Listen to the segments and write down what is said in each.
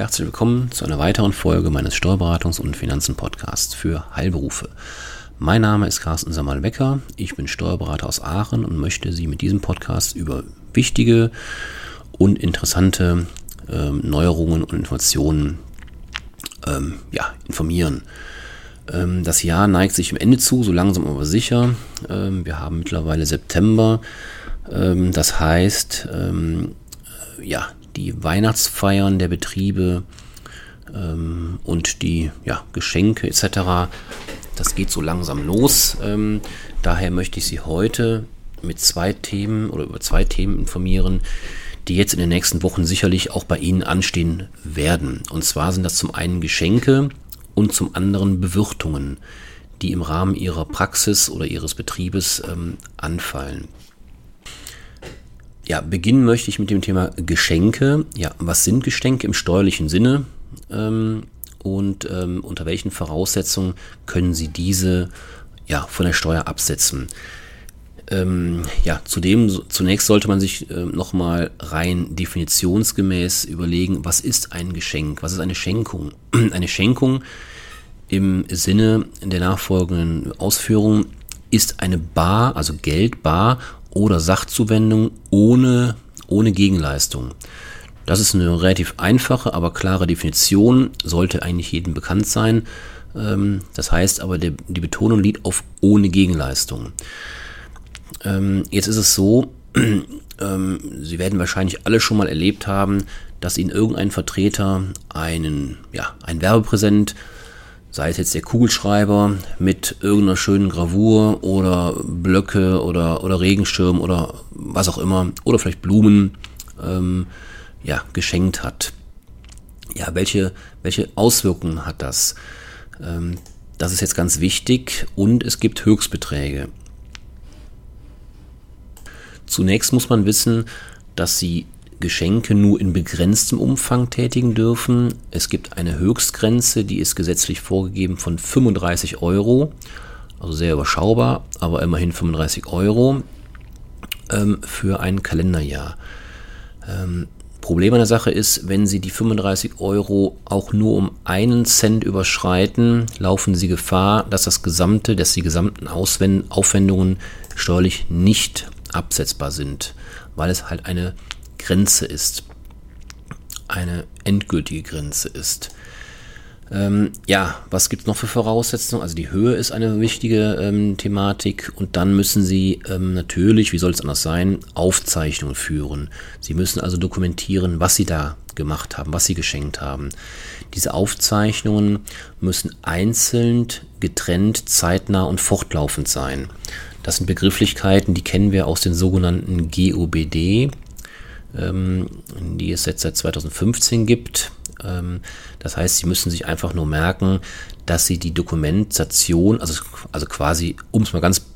Herzlich willkommen zu einer weiteren Folge meines Steuerberatungs- und Finanzen-Podcasts für Heilberufe. Mein Name ist Carsten Samal-Becker, ich bin Steuerberater aus Aachen und möchte Sie mit diesem Podcast über wichtige und interessante ähm, Neuerungen und Informationen ähm, ja, informieren. Ähm, das Jahr neigt sich im Ende zu, so langsam aber sicher. Ähm, wir haben mittlerweile September. Ähm, das heißt, ähm, äh, ja, die Weihnachtsfeiern der Betriebe ähm, und die ja, Geschenke etc. Das geht so langsam los. Ähm, daher möchte ich Sie heute mit zwei Themen oder über zwei Themen informieren, die jetzt in den nächsten Wochen sicherlich auch bei Ihnen anstehen werden. Und zwar sind das zum einen Geschenke und zum anderen Bewirtungen, die im Rahmen Ihrer Praxis oder Ihres Betriebes ähm, anfallen. Ja, beginnen möchte ich mit dem Thema Geschenke. Ja, was sind Geschenke im steuerlichen Sinne? Ähm, und ähm, unter welchen Voraussetzungen können Sie diese ja, von der Steuer absetzen? Ähm, ja, zudem zunächst sollte man sich äh, nochmal rein definitionsgemäß überlegen, was ist ein Geschenk? Was ist eine Schenkung? eine Schenkung im Sinne der nachfolgenden Ausführungen ist eine Bar, also Geld, Bar oder Sachzuwendung ohne, ohne Gegenleistung. Das ist eine relativ einfache, aber klare Definition, sollte eigentlich jedem bekannt sein. Ähm, das heißt aber, die Betonung liegt auf ohne Gegenleistung. Ähm, jetzt ist es so, ähm, Sie werden wahrscheinlich alle schon mal erlebt haben, dass Ihnen irgendein Vertreter einen, ja, ein Werbepräsent sei es jetzt der Kugelschreiber mit irgendeiner schönen Gravur oder Blöcke oder, oder Regenschirm oder was auch immer oder vielleicht Blumen ähm, ja, geschenkt hat. Ja, welche, welche Auswirkungen hat das? Ähm, das ist jetzt ganz wichtig und es gibt Höchstbeträge. Zunächst muss man wissen, dass Sie Geschenke nur in begrenztem Umfang tätigen dürfen. Es gibt eine Höchstgrenze, die ist gesetzlich vorgegeben von 35 Euro, also sehr überschaubar, aber immerhin 35 Euro ähm, für ein Kalenderjahr. Ähm, Problem an der Sache ist, wenn Sie die 35 Euro auch nur um einen Cent überschreiten, laufen Sie Gefahr, dass das gesamte, dass die gesamten Auswend Aufwendungen steuerlich nicht absetzbar sind, weil es halt eine Grenze ist. Eine endgültige Grenze ist. Ähm, ja, was gibt es noch für Voraussetzungen? Also die Höhe ist eine wichtige ähm, Thematik und dann müssen Sie ähm, natürlich, wie soll es anders sein, Aufzeichnungen führen. Sie müssen also dokumentieren, was Sie da gemacht haben, was Sie geschenkt haben. Diese Aufzeichnungen müssen einzeln, getrennt, zeitnah und fortlaufend sein. Das sind Begrifflichkeiten, die kennen wir aus den sogenannten GOBD, die es jetzt seit 2015 gibt. Ähm, das heißt, Sie müssen sich einfach nur merken, dass Sie die Dokumentation, also, also quasi, um es mal ganz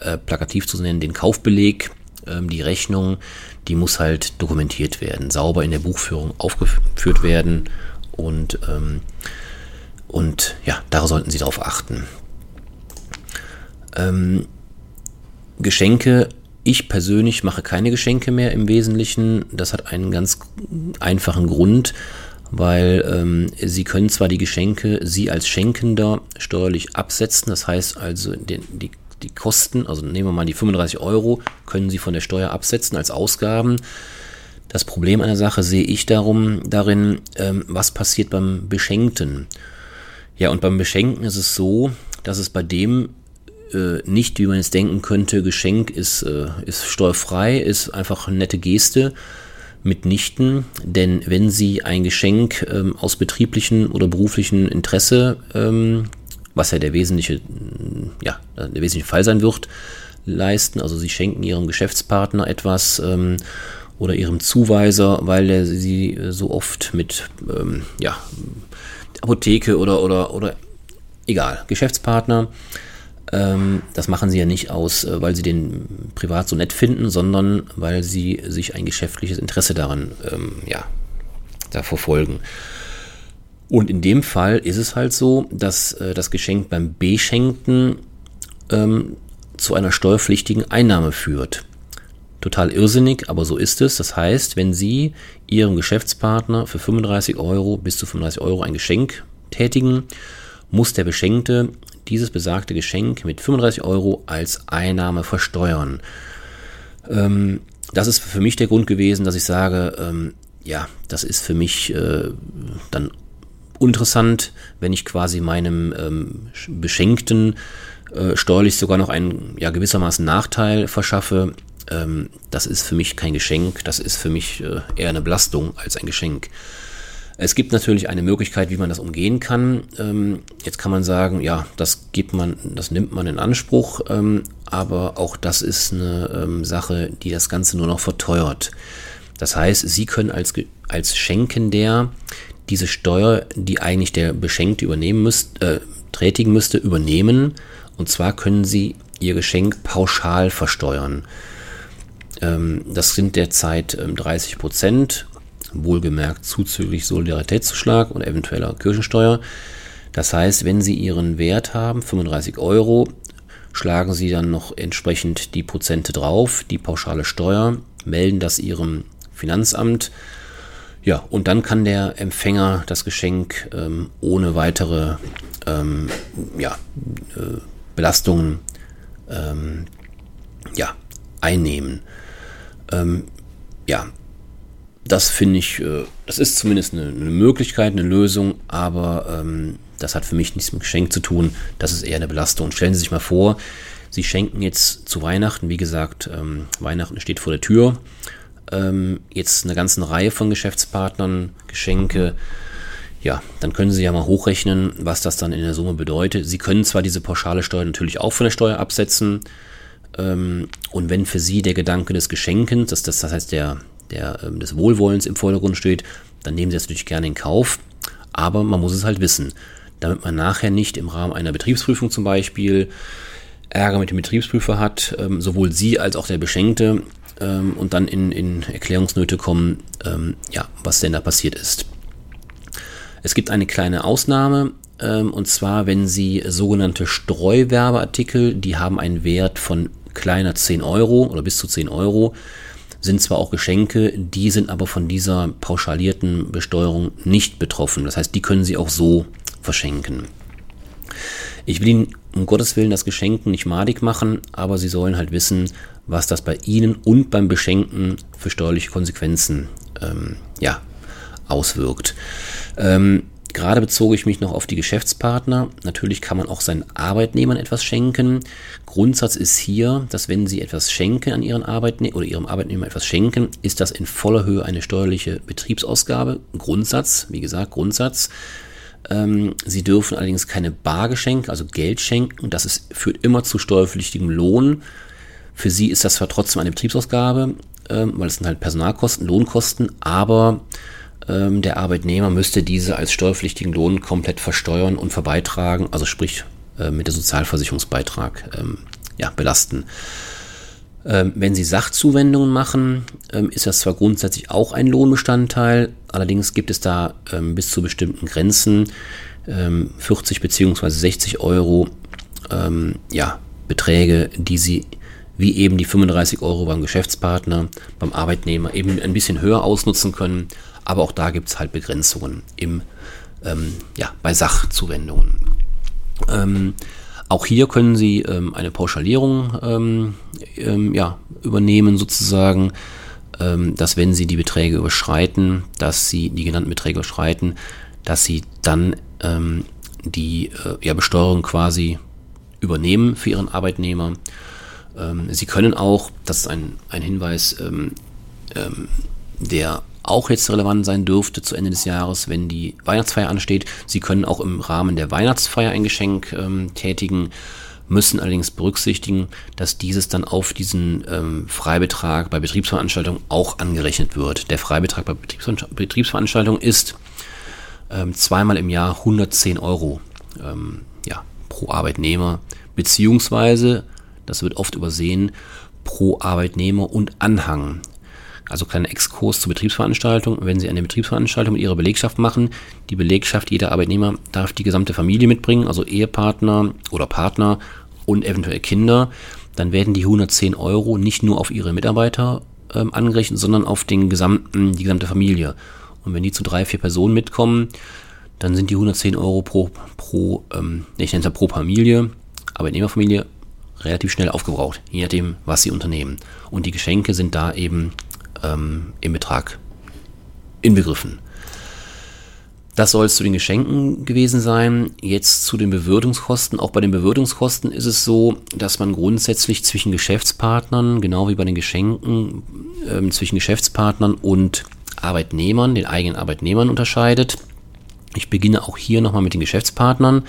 äh, plakativ zu nennen, den Kaufbeleg, ähm, die Rechnung, die muss halt dokumentiert werden, sauber in der Buchführung aufgeführt werden und, ähm, und ja, da sollten Sie darauf achten. Ähm, Geschenke ich persönlich mache keine Geschenke mehr im Wesentlichen. Das hat einen ganz einfachen Grund, weil ähm, Sie können zwar die Geschenke, Sie als Schenkender steuerlich absetzen, das heißt also die, die, die Kosten, also nehmen wir mal die 35 Euro, können Sie von der Steuer absetzen als Ausgaben. Das Problem einer Sache sehe ich darum darin, ähm, was passiert beim Beschenkten. Ja, und beim Beschenken ist es so, dass es bei dem äh, nicht, wie man jetzt denken könnte, Geschenk ist, äh, ist steuerfrei, ist einfach eine nette Geste. Mitnichten, denn wenn Sie ein Geschenk ähm, aus betrieblichen oder beruflichen Interesse, ähm, was ja der wesentliche, ja, der wesentliche Fall sein wird, leisten, also Sie schenken Ihrem Geschäftspartner etwas ähm, oder Ihrem Zuweiser, weil er Sie so oft mit, ähm, ja, Apotheke oder, oder, oder egal, Geschäftspartner, ähm, das machen sie ja nicht aus, äh, weil sie den privat so nett finden, sondern weil sie sich ein geschäftliches Interesse daran, ähm, ja, da verfolgen. Und in dem Fall ist es halt so, dass äh, das Geschenk beim Beschenkten ähm, zu einer steuerpflichtigen Einnahme führt. total irrsinnig, aber so ist es. Das heißt, wenn Sie Ihrem Geschäftspartner für 35 Euro bis zu 35 Euro ein Geschenk tätigen, muss der Beschenkte dieses besagte Geschenk mit 35 Euro als Einnahme versteuern. Ähm, das ist für mich der Grund gewesen, dass ich sage, ähm, ja, das ist für mich äh, dann interessant, wenn ich quasi meinem ähm, Beschenkten äh, steuerlich sogar noch einen ja, gewissermaßen Nachteil verschaffe. Ähm, das ist für mich kein Geschenk, das ist für mich äh, eher eine Belastung als ein Geschenk. Es gibt natürlich eine Möglichkeit, wie man das umgehen kann. Ähm, jetzt kann man sagen, ja, das gibt man, das nimmt man in Anspruch, ähm, aber auch das ist eine ähm, Sache, die das Ganze nur noch verteuert. Das heißt, Sie können als, als Schenkender diese Steuer, die eigentlich der Beschenkte übernehmen müsste, äh, tätigen müsste, übernehmen. Und zwar können Sie Ihr Geschenk pauschal versteuern. Ähm, das sind derzeit ähm, 30 Prozent wohlgemerkt zuzüglich Solidaritätszuschlag und eventueller Kirchensteuer. Das heißt, wenn Sie Ihren Wert haben, 35 Euro, schlagen Sie dann noch entsprechend die Prozente drauf, die pauschale Steuer, melden das Ihrem Finanzamt. Ja, und dann kann der Empfänger das Geschenk ähm, ohne weitere ähm, ja, äh, Belastungen ähm, ja, einnehmen. Ähm, ja, das finde ich, äh, das ist zumindest eine, eine, Möglichkeit, eine Lösung, aber ähm, das hat für mich nichts mit Geschenk zu tun. Das ist eher eine Belastung. Stellen Sie sich mal vor, Sie schenken jetzt zu Weihnachten, wie gesagt, ähm, Weihnachten steht vor der Tür, ähm, jetzt eine ganze Reihe von Geschäftspartnern, Geschenke. Ja, dann können Sie ja mal hochrechnen, was das dann in der Summe bedeutet. Sie können zwar diese pauschale Steuer natürlich auch von der Steuer absetzen. Ähm, und wenn für Sie der Gedanke des Geschenkens, das, das, das heißt der, der, ähm, des Wohlwollens im Vordergrund steht, dann nehmen Sie das natürlich gerne in Kauf. Aber man muss es halt wissen, damit man nachher nicht im Rahmen einer Betriebsprüfung zum Beispiel Ärger mit dem Betriebsprüfer hat, ähm, sowohl Sie als auch der Beschenkte ähm, und dann in, in Erklärungsnöte kommen, ja, was denn da passiert ist. Es gibt eine kleine Ausnahme, und zwar, wenn Sie sogenannte Streuwerbeartikel, die haben einen Wert von kleiner 10 Euro oder bis zu 10 Euro, sind zwar auch Geschenke, die sind aber von dieser pauschalierten Besteuerung nicht betroffen. Das heißt, die können Sie auch so verschenken. Ich will Ihnen um Gottes Willen das Geschenken nicht madig machen, aber Sie sollen halt wissen, was das bei Ihnen und beim Beschenken für steuerliche Konsequenzen ähm, ja, auswirkt. Ähm, Gerade bezog ich mich noch auf die Geschäftspartner. Natürlich kann man auch seinen Arbeitnehmern etwas schenken. Grundsatz ist hier, dass wenn Sie etwas schenken an Ihren Arbeitnehmer oder Ihrem Arbeitnehmer etwas schenken, ist das in voller Höhe eine steuerliche Betriebsausgabe. Grundsatz, wie gesagt, Grundsatz. Ähm, Sie dürfen allerdings keine Bargeschenke, also Geld schenken. Das ist, führt immer zu steuerpflichtigem Lohn. Für Sie ist das zwar trotzdem eine Betriebsausgabe, ähm, weil es sind halt Personalkosten, Lohnkosten, aber ähm, der Arbeitnehmer müsste diese als steuerpflichtigen Lohn komplett versteuern und verbeitragen, also sprich äh, mit der Sozialversicherungsbeitrag ähm, ja, belasten. Ähm, wenn Sie Sachzuwendungen machen, ähm, ist das zwar grundsätzlich auch ein Lohnbestandteil, allerdings gibt es da ähm, bis zu bestimmten Grenzen 40 bzw. 60 Euro ja, Beträge, die Sie wie eben die 35 Euro beim Geschäftspartner, beim Arbeitnehmer eben ein bisschen höher ausnutzen können aber auch da gibt es halt Begrenzungen im, ähm, ja, bei Sachzuwendungen. Ähm, auch hier können Sie ähm, eine Pauschalierung ähm, ähm, ja, übernehmen, sozusagen, ähm, dass wenn Sie die Beträge überschreiten, dass Sie die genannten Beträge überschreiten, dass Sie dann die äh, ja, Besteuerung quasi übernehmen für Ihren Arbeitnehmer. Sie können auch, das ist ein, ein Hinweis, der auch jetzt relevant sein dürfte zu Ende des Jahres, wenn die Weihnachtsfeier ansteht. Sie können auch im Rahmen der Weihnachtsfeier ein Geschenk ähm, tätigen, müssen allerdings berücksichtigen, dass dieses dann auf diesen ähm, Freibetrag bei Betriebsveranstaltungen auch angerechnet wird. Der Freibetrag bei Betriebsveranstaltungen ist ähm, zweimal im Jahr 110 Euro ähm, ja, pro Arbeitnehmer, beziehungsweise, das wird oft übersehen, pro Arbeitnehmer und Anhang. Also kleiner Exkurs zur Betriebsveranstaltung. Wenn Sie eine Betriebsveranstaltung mit Ihrer Belegschaft machen, die Belegschaft, jeder Arbeitnehmer darf die gesamte Familie mitbringen, also Ehepartner oder Partner und eventuell Kinder. dann werden die 110 Euro nicht nur auf ihre Mitarbeiter ähm, angerechnet, sondern auf den gesamten, die gesamte Familie. Und wenn die zu drei, vier Personen mitkommen, dann sind die 110 Euro pro, pro ähm, ich nenne es ja pro Familie, Arbeitnehmerfamilie, relativ schnell aufgebraucht, je nachdem, was sie unternehmen. Und die Geschenke sind da eben ähm, im Betrag inbegriffen. Das soll es zu den Geschenken gewesen sein. Jetzt zu den Bewirtungskosten. Auch bei den Bewirtungskosten ist es so, dass man grundsätzlich zwischen Geschäftspartnern, genau wie bei den Geschenken, äh, zwischen Geschäftspartnern und Arbeitnehmern, den eigenen Arbeitnehmern unterscheidet. Ich beginne auch hier nochmal mit den Geschäftspartnern.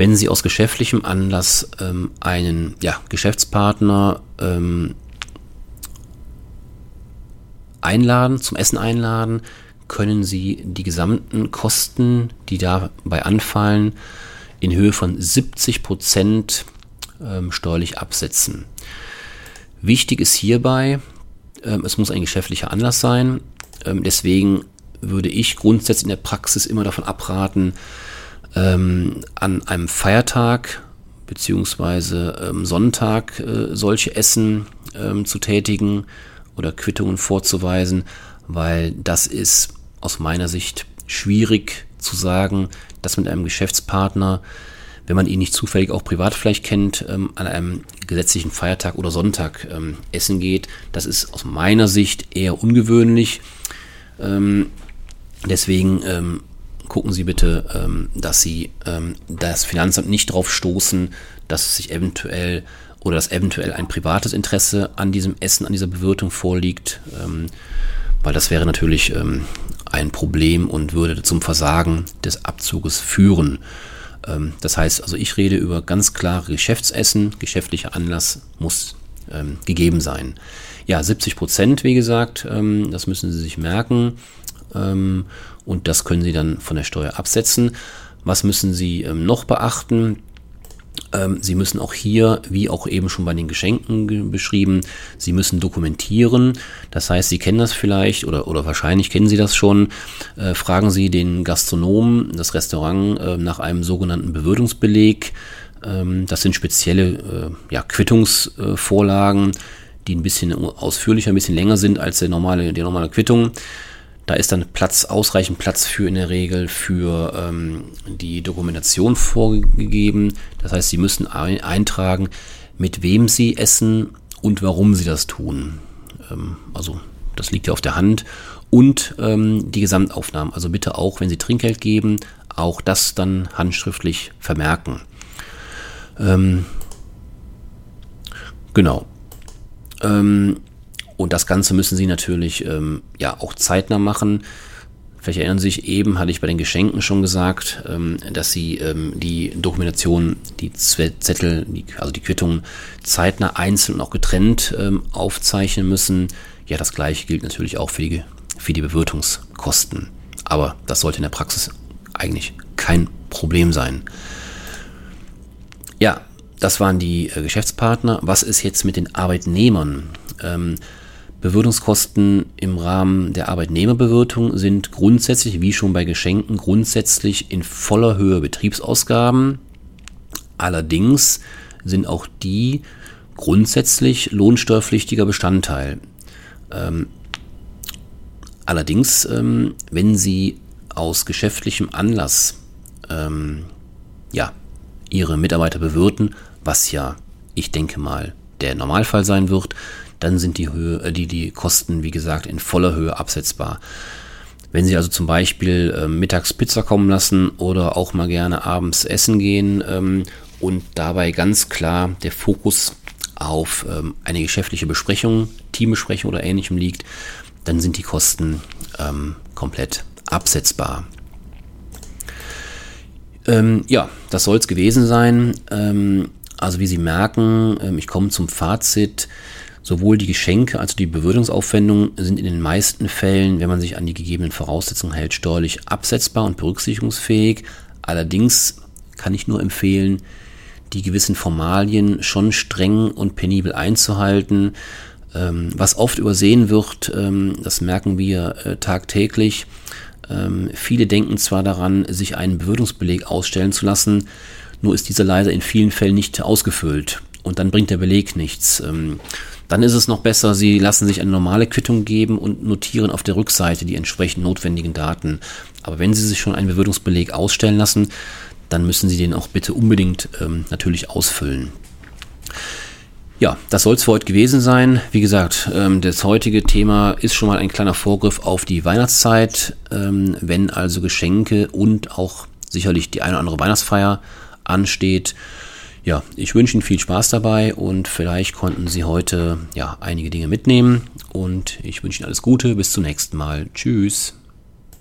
Wenn Sie aus geschäftlichem Anlass ähm, einen ja, Geschäftspartner ähm, einladen, zum Essen einladen, können Sie die gesamten Kosten, die dabei anfallen, in Höhe von 70 Prozent ähm, steuerlich absetzen. Wichtig ist hierbei, ähm, es muss ein geschäftlicher Anlass sein. Ähm, deswegen würde ich grundsätzlich in der Praxis immer davon abraten, ähm, an einem Feiertag beziehungsweise ähm, Sonntag äh, solche Essen ähm, zu tätigen oder Quittungen vorzuweisen, weil das ist aus meiner Sicht schwierig zu sagen, dass mit einem Geschäftspartner, wenn man ihn nicht zufällig auch privat vielleicht kennt, ähm, an einem gesetzlichen Feiertag oder Sonntag ähm, essen geht. Das ist aus meiner Sicht eher ungewöhnlich. Ähm, deswegen ähm, gucken Sie bitte, ähm, dass Sie ähm, das Finanzamt nicht darauf stoßen, dass sich eventuell oder dass eventuell ein privates Interesse an diesem Essen, an dieser Bewirtung vorliegt, weil das wäre natürlich ein Problem und würde zum Versagen des Abzuges führen. Ähm, das heißt also, ich rede über ganz klare Geschäftsessen, geschäftlicher Anlass muss ähm, gegeben sein. Ja, 70 Prozent, wie gesagt, ähm, das müssen Sie sich merken ähm, und das können Sie dann von der Steuer absetzen. Was müssen Sie ähm, noch beachten? Ähm, Sie müssen auch hier, wie auch eben schon bei den Geschenken beschrieben, Sie müssen dokumentieren. Das heißt, Sie kennen das vielleicht oder, oder wahrscheinlich kennen Sie das schon. Äh, fragen Sie den Gastronomen, das Restaurant, äh, nach einem sogenannten Bewirtungsbeleg. Ähm, das sind spezielle äh, ja, Quittungsvorlagen, die ein bisschen ausführlicher, ein bisschen länger sind als der normale, die normale Quittung. Da ist dann Platz, ausreichend Platz für in der Regel für ähm, die Dokumentation vorgegeben. Das heißt, Sie müssen ein, eintragen, mit wem Sie essen und warum Sie das tun. Ähm, also das liegt ja auf der Hand. Und ähm, die Gesamtaufnahmen. Also bitte auch, wenn Sie Trinkgeld geben, auch das dann handschriftlich vermerken. Ähm, genau. Ähm, und das Ganze müssen Sie natürlich ähm, ja auch zeitnah machen. Vielleicht erinnern Sie sich eben, hatte ich bei den Geschenken schon gesagt, ähm, dass Sie ähm, die Dokumentation, die Zettel, die, also die Quittungen zeitnah einzeln und auch getrennt ähm, aufzeichnen müssen. Ja, das gleiche gilt natürlich auch für die, für die Bewirtungskosten. Aber das sollte in der Praxis eigentlich kein Problem sein. Ja, das waren die äh, Geschäftspartner. Was ist jetzt mit den Arbeitnehmern? Ähm, Bewirtungskosten im Rahmen der Arbeitnehmerbewirtung sind grundsätzlich, wie schon bei Geschenken, grundsätzlich in voller Höhe Betriebsausgaben. Allerdings sind auch die grundsätzlich lohnsteuerpflichtiger Bestandteil. Ähm, allerdings, ähm, wenn Sie aus geschäftlichem Anlass ähm, ja, Ihre Mitarbeiter bewirten, was ja, ich denke mal, der Normalfall sein wird, dann sind die, Höhe, äh, die, die Kosten, wie gesagt, in voller Höhe absetzbar. Wenn Sie also zum Beispiel äh, mittags Pizza kommen lassen oder auch mal gerne abends essen gehen ähm, und dabei ganz klar der Fokus auf ähm, eine geschäftliche Besprechung, Teambesprechung oder ähnlichem liegt, dann sind die Kosten ähm, komplett absetzbar. Ähm, ja, das soll es gewesen sein. Ähm, also wie Sie merken, ähm, ich komme zum Fazit. Sowohl die Geschenke als auch die Bewirtungsaufwendungen sind in den meisten Fällen, wenn man sich an die gegebenen Voraussetzungen hält, steuerlich absetzbar und berücksichtigungsfähig. Allerdings kann ich nur empfehlen, die gewissen Formalien schon streng und penibel einzuhalten. Ähm, was oft übersehen wird, ähm, das merken wir äh, tagtäglich. Ähm, viele denken zwar daran, sich einen Bewirtungsbeleg ausstellen zu lassen, nur ist dieser leider in vielen Fällen nicht ausgefüllt. Und dann bringt der Beleg nichts. Ähm, dann ist es noch besser, Sie lassen sich eine normale Quittung geben und notieren auf der Rückseite die entsprechend notwendigen Daten. Aber wenn Sie sich schon einen Bewirtungsbeleg ausstellen lassen, dann müssen Sie den auch bitte unbedingt ähm, natürlich ausfüllen. Ja, das soll es für heute gewesen sein. Wie gesagt, ähm, das heutige Thema ist schon mal ein kleiner Vorgriff auf die Weihnachtszeit. Ähm, wenn also Geschenke und auch sicherlich die eine oder andere Weihnachtsfeier ansteht. Ja, ich wünsche Ihnen viel Spaß dabei und vielleicht konnten Sie heute ja einige Dinge mitnehmen und ich wünsche Ihnen alles Gute. Bis zum nächsten Mal. Tschüss.